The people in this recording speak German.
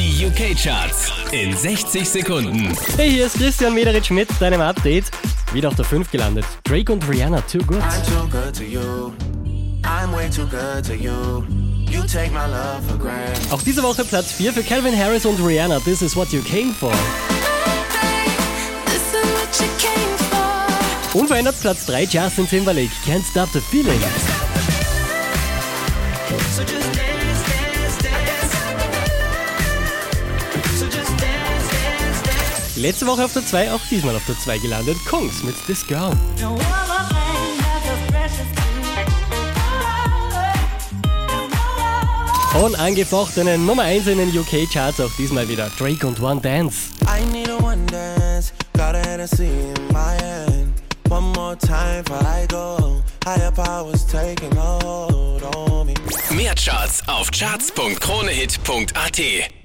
Die UK-Charts in 60 Sekunden. Hey, hier ist Christian Mederitsch mit deinem Update. Wieder auf der 5 gelandet. Drake und Rihanna, Too Good. I'm too good to you. I'm way too good to you. You take my love for granted. Auch diese Woche Platz 4 für Calvin Harris und Rihanna. This is what you came for. This is what you came for. Unverändert Platz 3 Justin Timberlake. Can't stop the feeling. So Letzte Woche auf der 2, auch diesmal auf der 2 gelandet. Kungs mit This Girl. Unangefochtene Nummer 1 in den UK-Charts, auch diesmal wieder. Drake und One Dance. I need a one dance. Got a Hennessy in my hand. One more time before I go. Higher powers taking hold on me. Mehr Charts auf charts.kronehit.at.